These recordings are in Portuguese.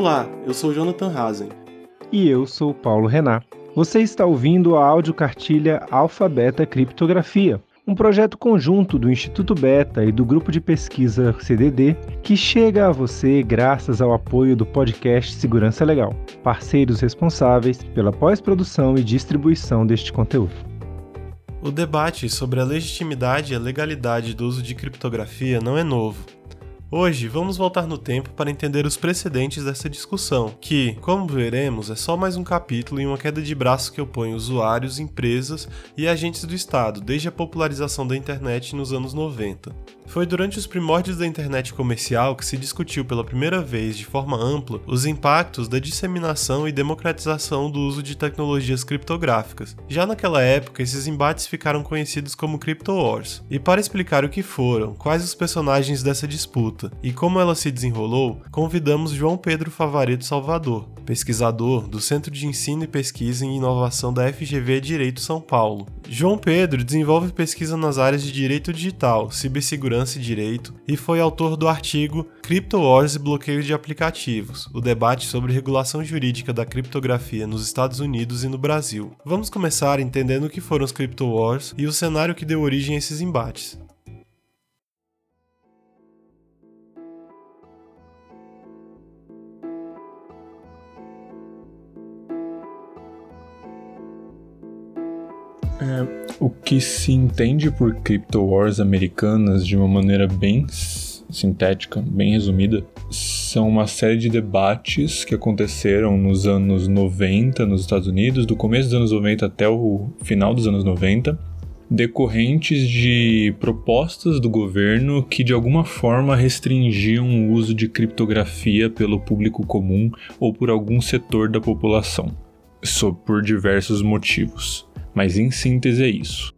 Olá, eu sou Jonathan Hazen. E eu sou Paulo Renan. Você está ouvindo a audiocartilha Alfabeta Criptografia, um projeto conjunto do Instituto Beta e do grupo de pesquisa CDD que chega a você graças ao apoio do podcast Segurança Legal, parceiros responsáveis pela pós-produção e distribuição deste conteúdo. O debate sobre a legitimidade e a legalidade do uso de criptografia não é novo. Hoje vamos voltar no tempo para entender os precedentes dessa discussão, que, como veremos, é só mais um capítulo em uma queda de braço que opõe usuários, empresas e agentes do Estado desde a popularização da internet nos anos 90. Foi durante os primórdios da internet comercial que se discutiu pela primeira vez de forma ampla os impactos da disseminação e democratização do uso de tecnologias criptográficas. Já naquela época, esses embates ficaram conhecidos como Crypto Wars. E para explicar o que foram, quais os personagens dessa disputa e como ela se desenrolou, convidamos João Pedro Favareto Salvador, pesquisador do Centro de Ensino e Pesquisa em Inovação da FGV Direito São Paulo. João Pedro desenvolve pesquisa nas áreas de direito digital, cibersegurança Segurança e Direito e foi autor do artigo Crypto Wars e Bloqueio de Aplicativos, o debate sobre regulação jurídica da criptografia nos Estados Unidos e no Brasil. Vamos começar entendendo o que foram os Crypto Wars e o cenário que deu origem a esses embates. O que se entende por Crypto Wars americanas de uma maneira bem sintética, bem resumida, são uma série de debates que aconteceram nos anos 90 nos Estados Unidos, do começo dos anos 90 até o final dos anos 90, decorrentes de propostas do governo que de alguma forma restringiam o uso de criptografia pelo público comum ou por algum setor da população, por diversos motivos. Mas em síntese é isso.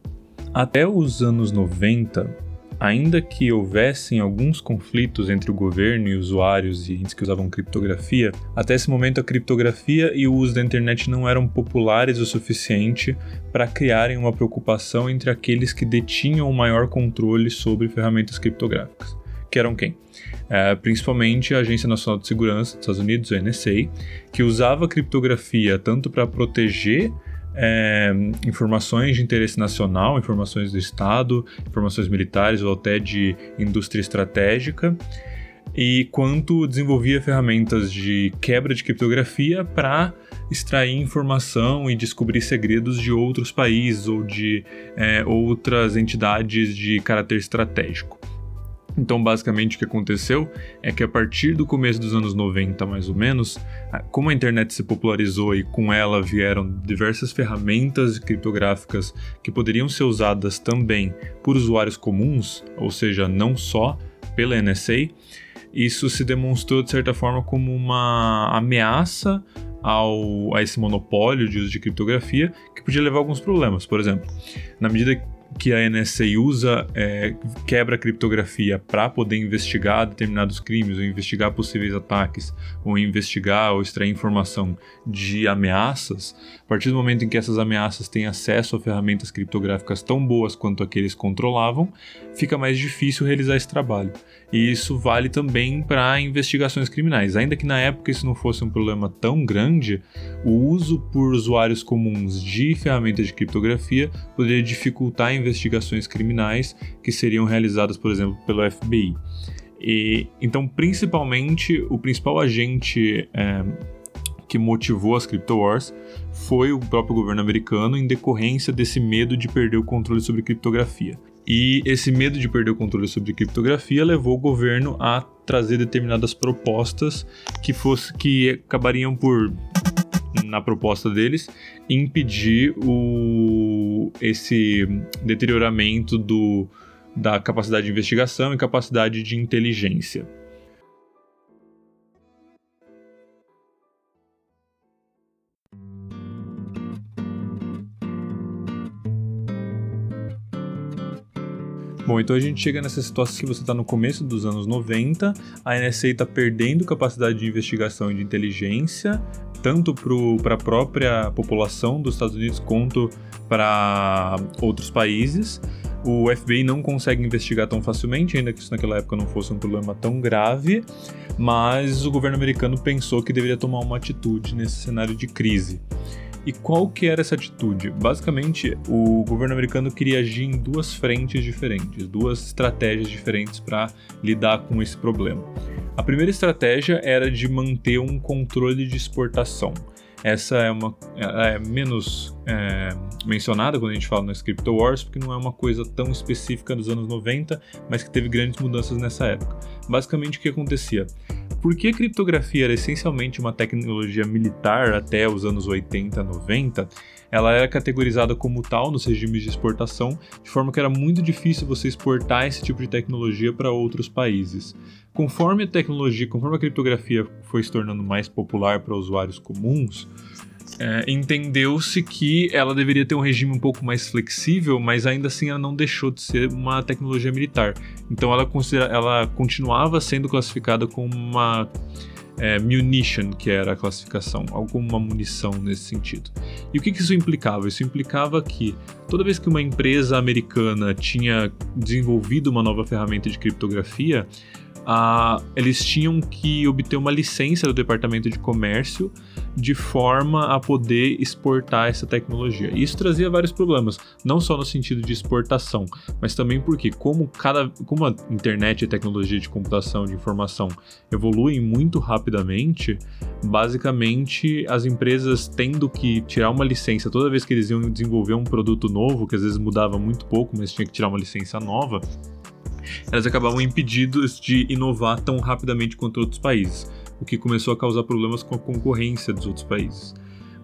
Até os anos 90, ainda que houvessem alguns conflitos entre o governo e usuários e entes que usavam criptografia, até esse momento a criptografia e o uso da internet não eram populares o suficiente para criarem uma preocupação entre aqueles que detinham o maior controle sobre ferramentas criptográficas. Que eram quem? É, principalmente a Agência Nacional de Segurança dos Estados Unidos, a NSA, que usava criptografia tanto para proteger é, informações de interesse nacional, informações do Estado, informações militares ou até de indústria estratégica, e quanto desenvolvia ferramentas de quebra de criptografia para extrair informação e descobrir segredos de outros países ou de é, outras entidades de caráter estratégico. Então, basicamente, o que aconteceu é que a partir do começo dos anos 90, mais ou menos, como a internet se popularizou e com ela vieram diversas ferramentas criptográficas que poderiam ser usadas também por usuários comuns, ou seja, não só pela NSA, isso se demonstrou de certa forma como uma ameaça ao, a esse monopólio de uso de criptografia que podia levar a alguns problemas. Por exemplo, na medida que a NSA usa é, quebra criptografia para poder investigar determinados crimes, ou investigar possíveis ataques, ou investigar ou extrair informação de ameaças, a partir do momento em que essas ameaças têm acesso a ferramentas criptográficas tão boas quanto a que eles controlavam, fica mais difícil realizar esse trabalho. E isso vale também para investigações criminais. Ainda que na época isso não fosse um problema tão grande, o uso por usuários comuns de ferramentas de criptografia poderia dificultar investigações criminais que seriam realizadas, por exemplo, pelo FBI. E, então, principalmente, o principal agente é, que motivou as Crypto Wars foi o próprio governo americano em decorrência desse medo de perder o controle sobre criptografia. E esse medo de perder o controle sobre criptografia levou o governo a trazer determinadas propostas que fosse que acabariam por na proposta deles impedir o esse deterioramento do, da capacidade de investigação e capacidade de inteligência. Bom, então a gente chega nessa situação que você está no começo dos anos 90, a NSA está perdendo capacidade de investigação e de inteligência, tanto para a própria população dos Estados Unidos quanto para outros países. o FBI não consegue investigar tão facilmente, ainda que isso naquela época não fosse um problema tão grave, mas o governo americano pensou que deveria tomar uma atitude nesse cenário de crise. E qual que era essa atitude? Basicamente, o governo americano queria agir em duas frentes diferentes, duas estratégias diferentes para lidar com esse problema. A primeira estratégia era de manter um controle de exportação. Essa é uma é menos é, mencionada quando a gente fala no Crypto Wars, porque não é uma coisa tão específica dos anos 90, mas que teve grandes mudanças nessa época. Basicamente, o que acontecia? Porque a criptografia era essencialmente uma tecnologia militar até os anos 80, 90, ela era categorizada como tal nos regimes de exportação, de forma que era muito difícil você exportar esse tipo de tecnologia para outros países. Conforme a tecnologia, conforme a criptografia foi se tornando mais popular para usuários comuns, é, entendeu-se que ela deveria ter um regime um pouco mais flexível, mas ainda assim ela não deixou de ser uma tecnologia militar. Então ela, ela continuava sendo classificada como uma é, munition, que era a classificação, algo como uma munição nesse sentido. E o que, que isso implicava? Isso implicava que toda vez que uma empresa americana tinha desenvolvido uma nova ferramenta de criptografia, uh, eles tinham que obter uma licença do Departamento de Comércio de forma a poder exportar essa tecnologia. Isso trazia vários problemas, não só no sentido de exportação, mas também porque como cada como a internet e a tecnologia de computação de informação evoluem muito rapidamente, basicamente as empresas tendo que tirar uma licença toda vez que eles iam desenvolver um produto novo, que às vezes mudava muito pouco, mas tinha que tirar uma licença nova, elas acabavam impedidas de inovar tão rapidamente quanto outros países, o que começou a causar problemas com a concorrência dos outros países.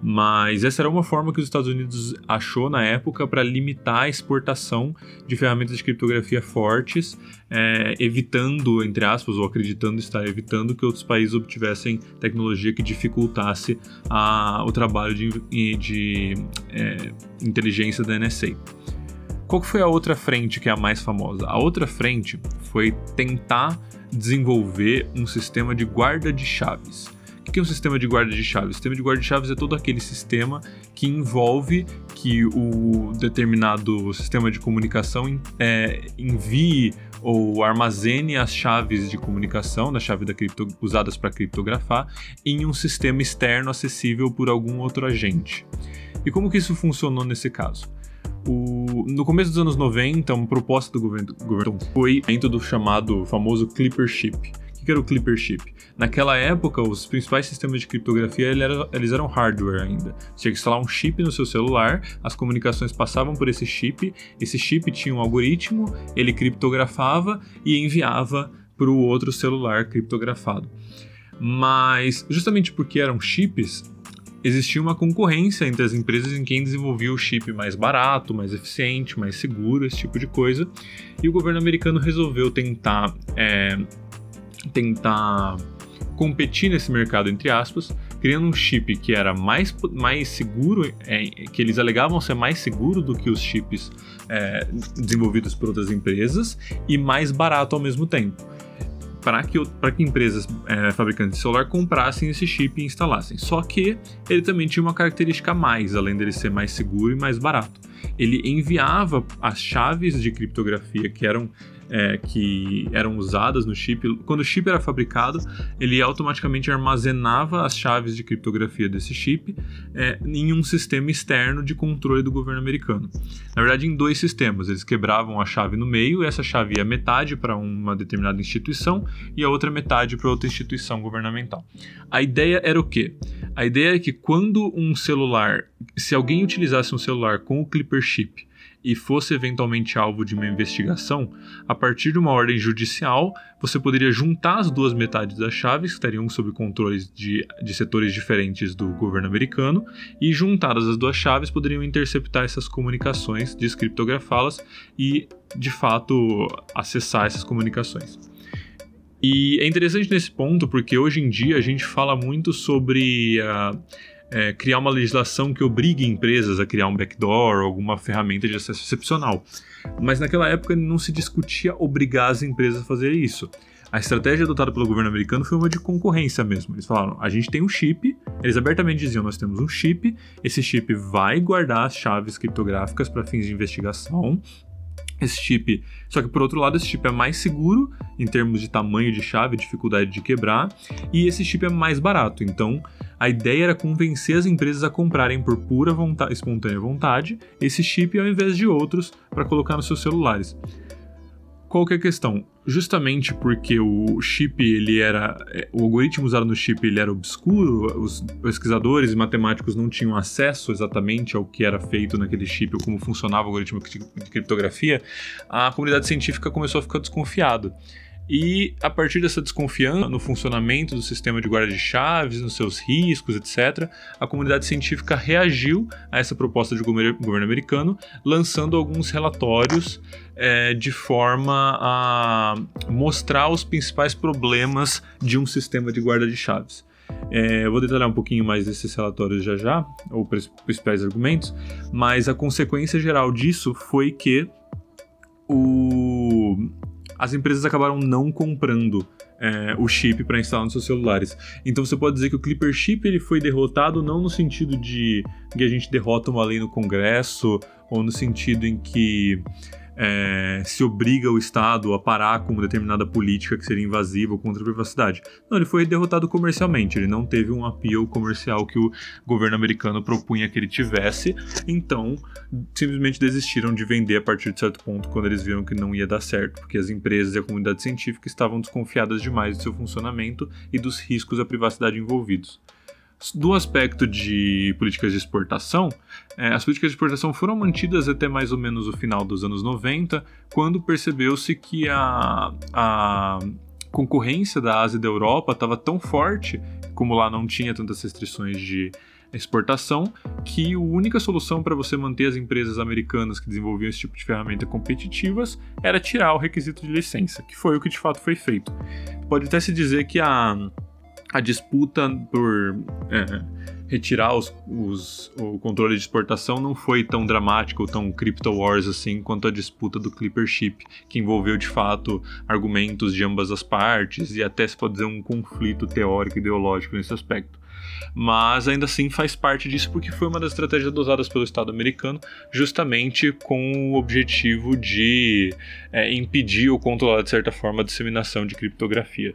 Mas essa era uma forma que os Estados Unidos achou na época para limitar a exportação de ferramentas de criptografia fortes, é, evitando, entre aspas, ou acreditando estar evitando que outros países obtivessem tecnologia que dificultasse a, o trabalho de, de é, inteligência da NSA. Qual foi a outra frente que é a mais famosa? A outra frente foi tentar desenvolver um sistema de guarda de chaves. O que é um sistema de guarda de chaves? O sistema de guarda de chaves é todo aquele sistema que envolve que o determinado sistema de comunicação é, envie ou armazene as chaves de comunicação, da chave da cripto, usadas para criptografar, em um sistema externo acessível por algum outro agente. E como que isso funcionou nesse caso? O, no começo dos anos 90, uma proposta do governo, governo foi dentro do chamado famoso Clipper Chip. O que era o Clipper Chip? Naquela época, os principais sistemas de criptografia eles eram hardware ainda. Você tinha que instalar um chip no seu celular, as comunicações passavam por esse chip, esse chip tinha um algoritmo, ele criptografava e enviava para o outro celular criptografado. Mas, justamente porque eram chips, existia uma concorrência entre as empresas em quem desenvolvia o chip mais barato, mais eficiente, mais seguro, esse tipo de coisa. E o governo americano resolveu tentar, é, tentar competir nesse mercado, entre aspas, criando um chip que era mais, mais seguro, é, que eles alegavam ser mais seguro do que os chips é, desenvolvidos por outras empresas e mais barato ao mesmo tempo para que, que empresas é, fabricantes de celular comprassem esse chip e instalassem. Só que ele também tinha uma característica a mais, além dele ser mais seguro e mais barato. Ele enviava as chaves de criptografia que eram é, que eram usadas no chip. Quando o chip era fabricado, ele automaticamente armazenava as chaves de criptografia desse chip é, em um sistema externo de controle do governo americano. Na verdade, em dois sistemas. Eles quebravam a chave no meio, e essa chave ia metade para uma determinada instituição e a outra metade para outra instituição governamental. A ideia era o quê? A ideia é que quando um celular, se alguém utilizasse um celular com o Clipper chip e fosse eventualmente alvo de uma investigação, a partir de uma ordem judicial, você poderia juntar as duas metades das chaves, que estariam sob controles de, de setores diferentes do governo americano, e juntadas as duas chaves poderiam interceptar essas comunicações, descriptografá-las e, de fato, acessar essas comunicações. E é interessante nesse ponto porque hoje em dia a gente fala muito sobre. Uh, é, criar uma legislação que obrigue empresas a criar um backdoor ou alguma ferramenta de acesso excepcional. Mas naquela época não se discutia obrigar as empresas a fazer isso. A estratégia adotada pelo governo americano foi uma de concorrência mesmo. Eles falaram: a gente tem um chip, eles abertamente diziam: nós temos um chip, esse chip vai guardar as chaves criptográficas para fins de investigação, esse chip, só que por outro lado, esse chip é mais seguro em termos de tamanho de chave, dificuldade de quebrar, e esse chip é mais barato. Então, a ideia era convencer as empresas a comprarem por pura vontade, espontânea vontade esse chip ao invés de outros para colocar nos seus celulares. Qual que é a questão? Justamente porque o chip, ele era. É, o algoritmo usado no chip ele era obscuro, os pesquisadores e matemáticos não tinham acesso exatamente ao que era feito naquele chip ou como funcionava o algoritmo de criptografia, a comunidade científica começou a ficar desconfiada. E a partir dessa desconfiança no funcionamento do sistema de guarda de chaves, nos seus riscos, etc., a comunidade científica reagiu a essa proposta do governo americano, lançando alguns relatórios é, de forma a mostrar os principais problemas de um sistema de guarda de chaves. É, eu vou detalhar um pouquinho mais desses relatórios já já, ou principais argumentos, mas a consequência geral disso foi que o, as empresas acabaram não comprando é, o chip para instalar nos seus celulares. Então você pode dizer que o Clipper Chip ele foi derrotado não no sentido de que a gente derrota uma lei no Congresso ou no sentido em que é, se obriga o Estado a parar com uma determinada política que seria invasiva contra a privacidade. Não, ele foi derrotado comercialmente, ele não teve um appeal comercial que o governo americano propunha que ele tivesse, então simplesmente desistiram de vender a partir de certo ponto quando eles viram que não ia dar certo, porque as empresas e a comunidade científica estavam desconfiadas demais do seu funcionamento e dos riscos à privacidade envolvidos do aspecto de políticas de exportação, é, as políticas de exportação foram mantidas até mais ou menos o final dos anos 90, quando percebeu-se que a, a concorrência da Ásia e da Europa estava tão forte, como lá não tinha tantas restrições de exportação, que a única solução para você manter as empresas americanas que desenvolviam esse tipo de ferramenta competitivas era tirar o requisito de licença, que foi o que de fato foi feito. Pode até se dizer que a a disputa por é, retirar os, os, o controle de exportação não foi tão dramática ou tão crypto wars assim quanto a disputa do Clipper Chip, que envolveu de fato argumentos de ambas as partes e até se pode dizer um conflito teórico e ideológico nesse aspecto. Mas ainda assim faz parte disso porque foi uma das estratégias adotadas pelo Estado americano, justamente com o objetivo de é, impedir ou controlar de certa forma a disseminação de criptografia.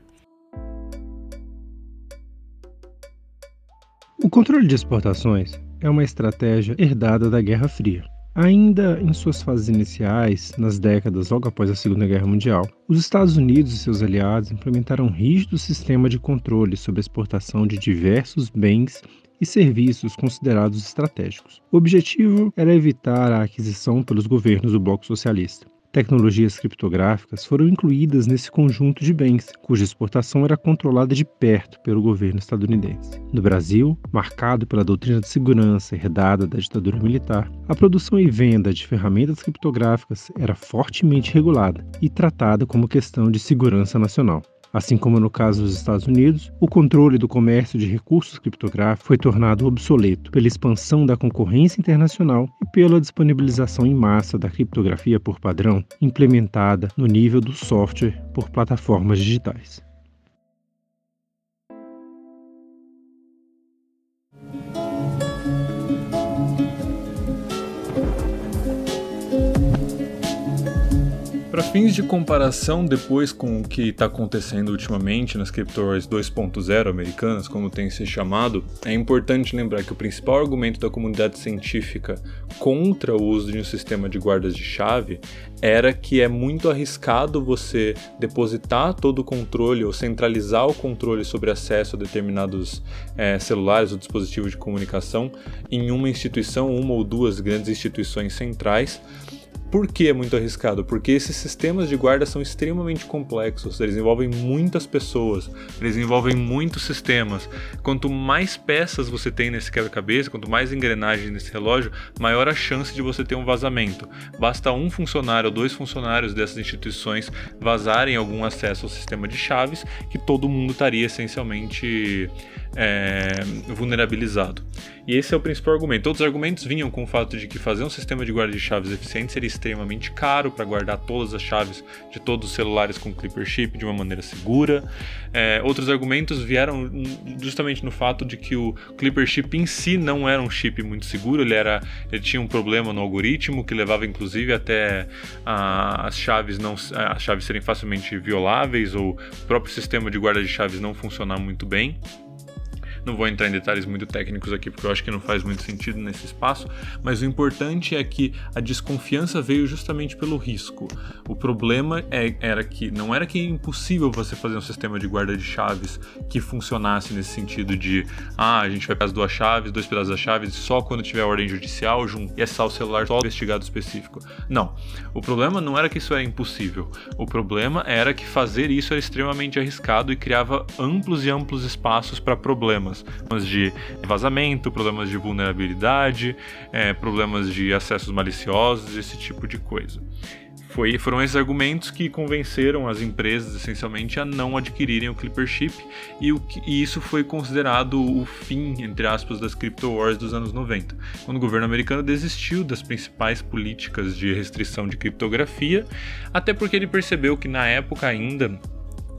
O controle de exportações é uma estratégia herdada da Guerra Fria. Ainda em suas fases iniciais, nas décadas logo após a Segunda Guerra Mundial, os Estados Unidos e seus aliados implementaram um rígido sistema de controle sobre a exportação de diversos bens e serviços considerados estratégicos. O objetivo era evitar a aquisição pelos governos do Bloco Socialista. Tecnologias criptográficas foram incluídas nesse conjunto de bens, cuja exportação era controlada de perto pelo governo estadunidense. No Brasil, marcado pela doutrina de segurança herdada da ditadura militar, a produção e venda de ferramentas criptográficas era fortemente regulada e tratada como questão de segurança nacional. Assim como no caso dos Estados Unidos, o controle do comércio de recursos criptográficos foi tornado obsoleto pela expansão da concorrência internacional e pela disponibilização em massa da criptografia por padrão implementada no nível do software por plataformas digitais. Para fins de comparação depois com o que está acontecendo ultimamente nas criptomoedas 2.0 americanas, como tem se chamado, é importante lembrar que o principal argumento da comunidade científica contra o uso de um sistema de guardas de chave era que é muito arriscado você depositar todo o controle ou centralizar o controle sobre acesso a determinados é, celulares ou dispositivos de comunicação em uma instituição, uma ou duas grandes instituições centrais por que é muito arriscado? Porque esses sistemas de guarda são extremamente complexos, eles envolvem muitas pessoas, eles envolvem muitos sistemas. Quanto mais peças você tem nesse quebra-cabeça, quanto mais engrenagens nesse relógio, maior a chance de você ter um vazamento. Basta um funcionário ou dois funcionários dessas instituições vazarem algum acesso ao sistema de chaves que todo mundo estaria essencialmente é, vulnerabilizado. E esse é o principal argumento. Outros argumentos vinham com o fato de que fazer um sistema de guarda de chaves eficiente seria extremamente caro para guardar todas as chaves de todos os celulares com Clipper Chip de uma maneira segura. É, outros argumentos vieram justamente no fato de que o Clipper Chip em si não era um chip muito seguro, ele, era, ele tinha um problema no algoritmo que levava inclusive até a, as chaves não as chaves serem facilmente violáveis ou o próprio sistema de guarda de chaves não funcionar muito bem. Não vou entrar em detalhes muito técnicos aqui porque eu acho que não faz muito sentido nesse espaço, mas o importante é que a desconfiança veio justamente pelo risco. O problema é, era que não era que é impossível você fazer um sistema de guarda de chaves que funcionasse nesse sentido de ah, a gente vai pegar as duas chaves, dois pedaços das chaves, só quando tiver ordem judicial e acessar o celular só investigado específico. Não. O problema não era que isso era impossível. O problema era que fazer isso era extremamente arriscado e criava amplos e amplos espaços para problemas problemas, de vazamento, problemas de vulnerabilidade, é, problemas de acessos maliciosos, esse tipo de coisa. Foi, foram esses argumentos que convenceram as empresas, essencialmente, a não adquirirem o Clipper Chip, e, e isso foi considerado o fim, entre aspas, das Crypto Wars dos anos 90, quando o governo americano desistiu das principais políticas de restrição de criptografia, até porque ele percebeu que na época ainda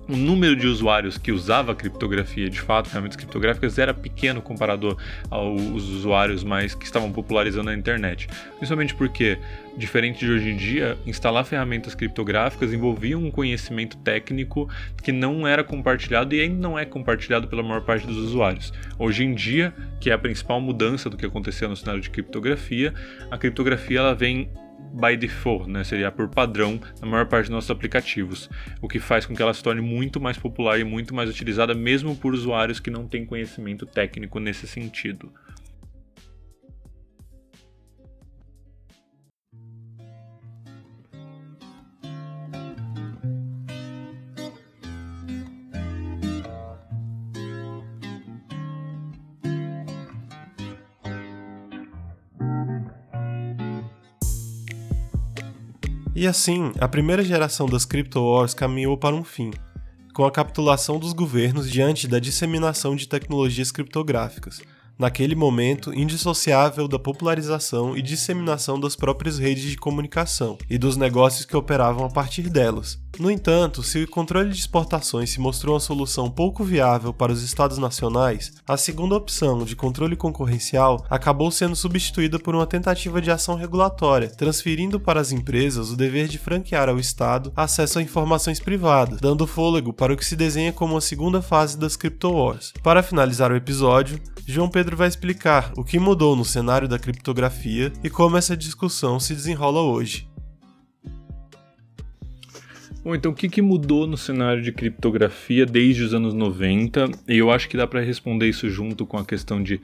o número de usuários que usava criptografia, de fato, ferramentas criptográficas, era pequeno comparado aos usuários mais que estavam popularizando a internet. Principalmente porque, diferente de hoje em dia, instalar ferramentas criptográficas envolvia um conhecimento técnico que não era compartilhado e ainda não é compartilhado pela maior parte dos usuários. Hoje em dia, que é a principal mudança do que acontecia no cenário de criptografia, a criptografia ela vem by default, né? seria por padrão na maior parte dos nossos aplicativos, o que faz com que ela se torne muito mais popular e muito mais utilizada, mesmo por usuários que não têm conhecimento técnico nesse sentido. E assim, a primeira geração das Crypto Wars caminhou para um fim, com a capitulação dos governos diante da disseminação de tecnologias criptográficas, naquele momento indissociável da popularização e disseminação das próprias redes de comunicação e dos negócios que operavam a partir delas. No entanto, se o controle de exportações se mostrou uma solução pouco viável para os estados nacionais, a segunda opção de controle concorrencial acabou sendo substituída por uma tentativa de ação regulatória, transferindo para as empresas o dever de franquear ao Estado acesso a informações privadas, dando fôlego para o que se desenha como a segunda fase das Crypto Wars. Para finalizar o episódio, João Pedro vai explicar o que mudou no cenário da criptografia e como essa discussão se desenrola hoje. Bom, então o que, que mudou no cenário de criptografia desde os anos 90? E eu acho que dá para responder isso junto com a questão de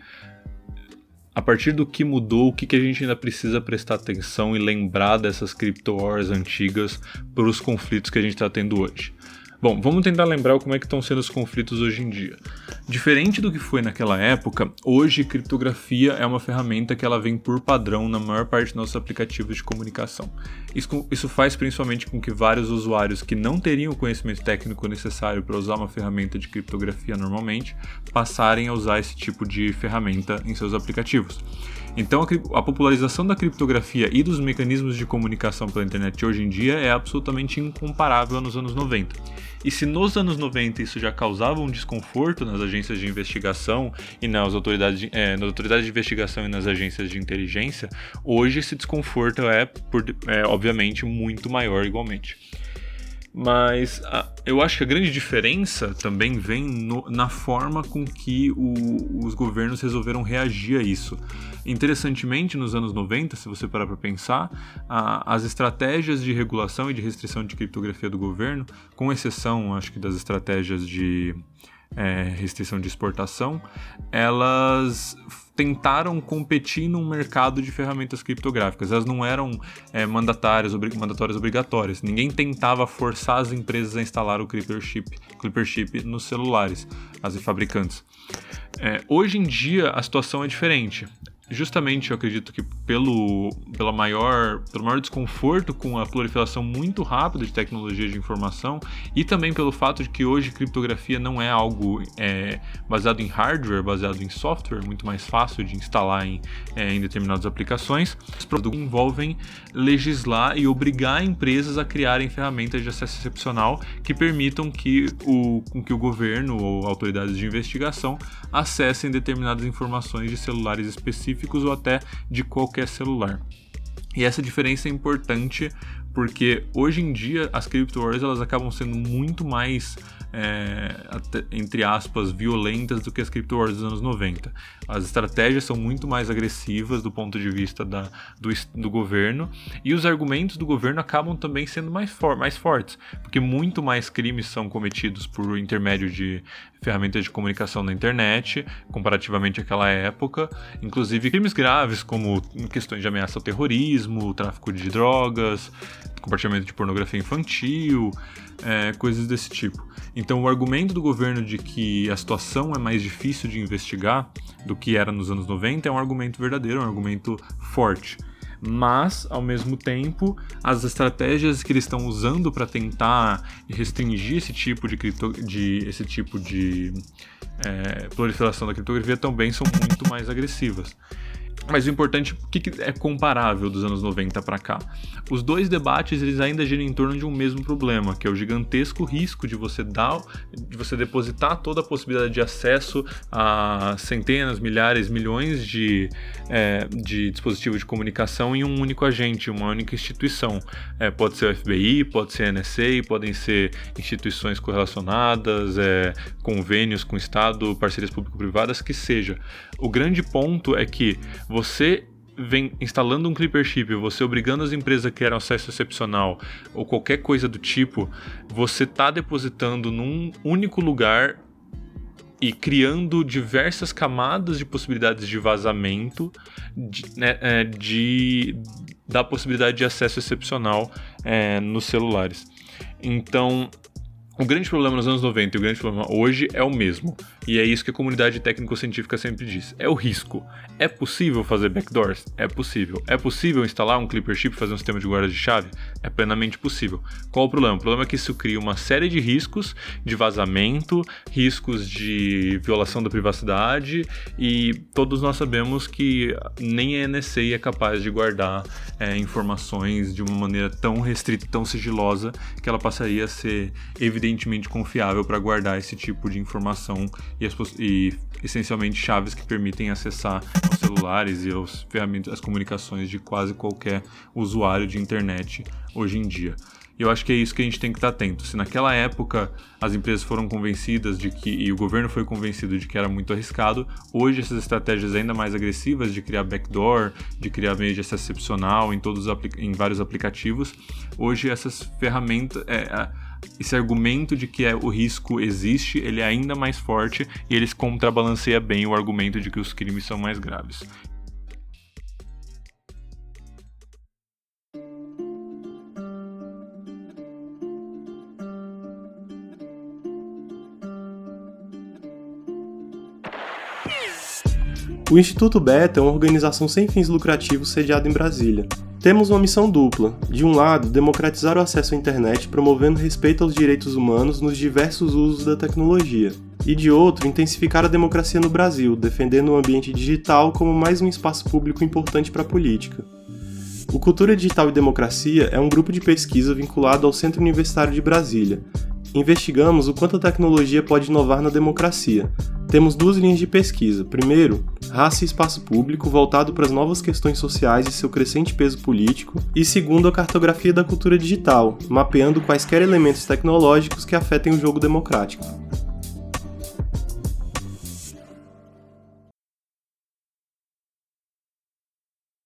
a partir do que mudou, o que, que a gente ainda precisa prestar atenção e lembrar dessas crypto wars antigas para os conflitos que a gente está tendo hoje. Bom, vamos tentar lembrar como é que estão sendo os conflitos hoje em dia. Diferente do que foi naquela época, hoje criptografia é uma ferramenta que ela vem por padrão na maior parte dos nossos aplicativos de comunicação. Isso, isso faz principalmente com que vários usuários que não teriam o conhecimento técnico necessário para usar uma ferramenta de criptografia normalmente passarem a usar esse tipo de ferramenta em seus aplicativos. Então, a, popularização da criptografia e dos mecanismos de comunicação pela internet hoje em dia é absolutamente incomparável nos anos 90. E se nos anos 90 isso já causava um desconforto nas agências de investigação e nas autoridades de, é, nas autoridades de investigação e nas agências de inteligência, hoje esse desconforto é, por, é obviamente, muito maior igualmente. Mas a, eu acho que a grande diferença também vem no, na forma com que o, os governos resolveram reagir a isso. Interessantemente, nos anos 90, se você parar para pensar, a, as estratégias de regulação e de restrição de criptografia do governo, com exceção, acho que das estratégias de é, restrição de exportação, elas tentaram competir num mercado de ferramentas criptográficas. Elas não eram é, mandatárias, mandatórias obrigatórias. Ninguém tentava forçar as empresas a instalar o Clipper Chip, Clipper Chip nos celulares, as fabricantes. É, hoje em dia a situação é diferente justamente eu acredito que pelo, pela maior, pelo maior desconforto com a proliferação muito rápida de tecnologia de informação e também pelo fato de que hoje criptografia não é algo é, baseado em hardware, baseado em software, muito mais fácil de instalar em, é, em determinadas aplicações, os produtos envolvem legislar e obrigar empresas a criarem ferramentas de acesso excepcional que permitam que o, que o governo ou autoridades de investigação acessem determinadas informações de celulares específicos ou até de qualquer celular. E essa diferença é importante porque hoje em dia as crypto wars elas acabam sendo muito mais é, entre aspas, violentas do que as crypto wars dos anos 90. As estratégias são muito mais agressivas do ponto de vista da, do, do governo e os argumentos do governo acabam também sendo mais, for, mais fortes, porque muito mais crimes são cometidos por intermédio de ferramentas de comunicação na internet, comparativamente àquela época, inclusive crimes graves como questões de ameaça ao terrorismo, tráfico de drogas, compartilhamento de pornografia infantil, é, coisas desse tipo. Então, o argumento do governo de que a situação é mais difícil de investigar do que era nos anos 90 é um argumento verdadeiro, é um argumento forte. Mas, ao mesmo tempo, as estratégias que eles estão usando para tentar restringir esse tipo de, cripto, de, esse tipo de é, proliferação da criptografia também são muito mais agressivas. Mas o importante, o que é comparável dos anos 90 para cá? Os dois debates eles ainda giram em torno de um mesmo problema, que é o gigantesco risco de você dar, de você depositar toda a possibilidade de acesso a centenas, milhares, milhões de, é, de dispositivos de comunicação em um único agente, uma única instituição. É, pode ser o FBI, pode ser a NSA, podem ser instituições correlacionadas, é, convênios com o Estado, parcerias público-privadas, que seja. O grande ponto é que você vem instalando um Clipper Chip, você obrigando as empresas a criar um acesso excepcional ou qualquer coisa do tipo, você está depositando num único lugar e criando diversas camadas de possibilidades de vazamento de, né, é, de da possibilidade de acesso excepcional é, nos celulares. Então, o grande problema nos anos 90 e o grande problema hoje é o mesmo. E é isso que a comunidade técnico-científica sempre diz. É o risco. É possível fazer backdoors? É possível. É possível instalar um Clipper Chip e fazer um sistema de guarda de chave? É plenamente possível. Qual o problema? O problema é que isso cria uma série de riscos de vazamento, riscos de violação da privacidade e todos nós sabemos que nem a NSA é capaz de guardar é, informações de uma maneira tão restrita, tão sigilosa, que ela passaria a ser evidentemente confiável para guardar esse tipo de informação e, as, e essencialmente chaves que permitem acessar aos celulares e aos ferramentas, as comunicações de quase qualquer usuário de internet hoje em dia. E eu acho que é isso que a gente tem que estar atento. Se naquela época as empresas foram convencidas de que, e o governo foi convencido de que era muito arriscado, hoje essas estratégias ainda mais agressivas de criar backdoor, de criar meio de acesso excepcional em, todos em vários aplicativos, hoje essas ferramentas. É, esse argumento de que é, o risco existe, ele é ainda mais forte e eles contrabalanceia bem o argumento de que os crimes são mais graves. O Instituto Beta é uma organização sem fins lucrativos sediada em Brasília. Temos uma missão dupla: de um lado, democratizar o acesso à internet promovendo respeito aos direitos humanos nos diversos usos da tecnologia, e de outro, intensificar a democracia no Brasil, defendendo o ambiente digital como mais um espaço público importante para a política. O Cultura Digital e Democracia é um grupo de pesquisa vinculado ao Centro Universitário de Brasília. Investigamos o quanto a tecnologia pode inovar na democracia, temos duas linhas de pesquisa. Primeiro, raça e espaço público voltado para as novas questões sociais e seu crescente peso político. E segundo, a cartografia da cultura digital, mapeando quaisquer elementos tecnológicos que afetem o jogo democrático.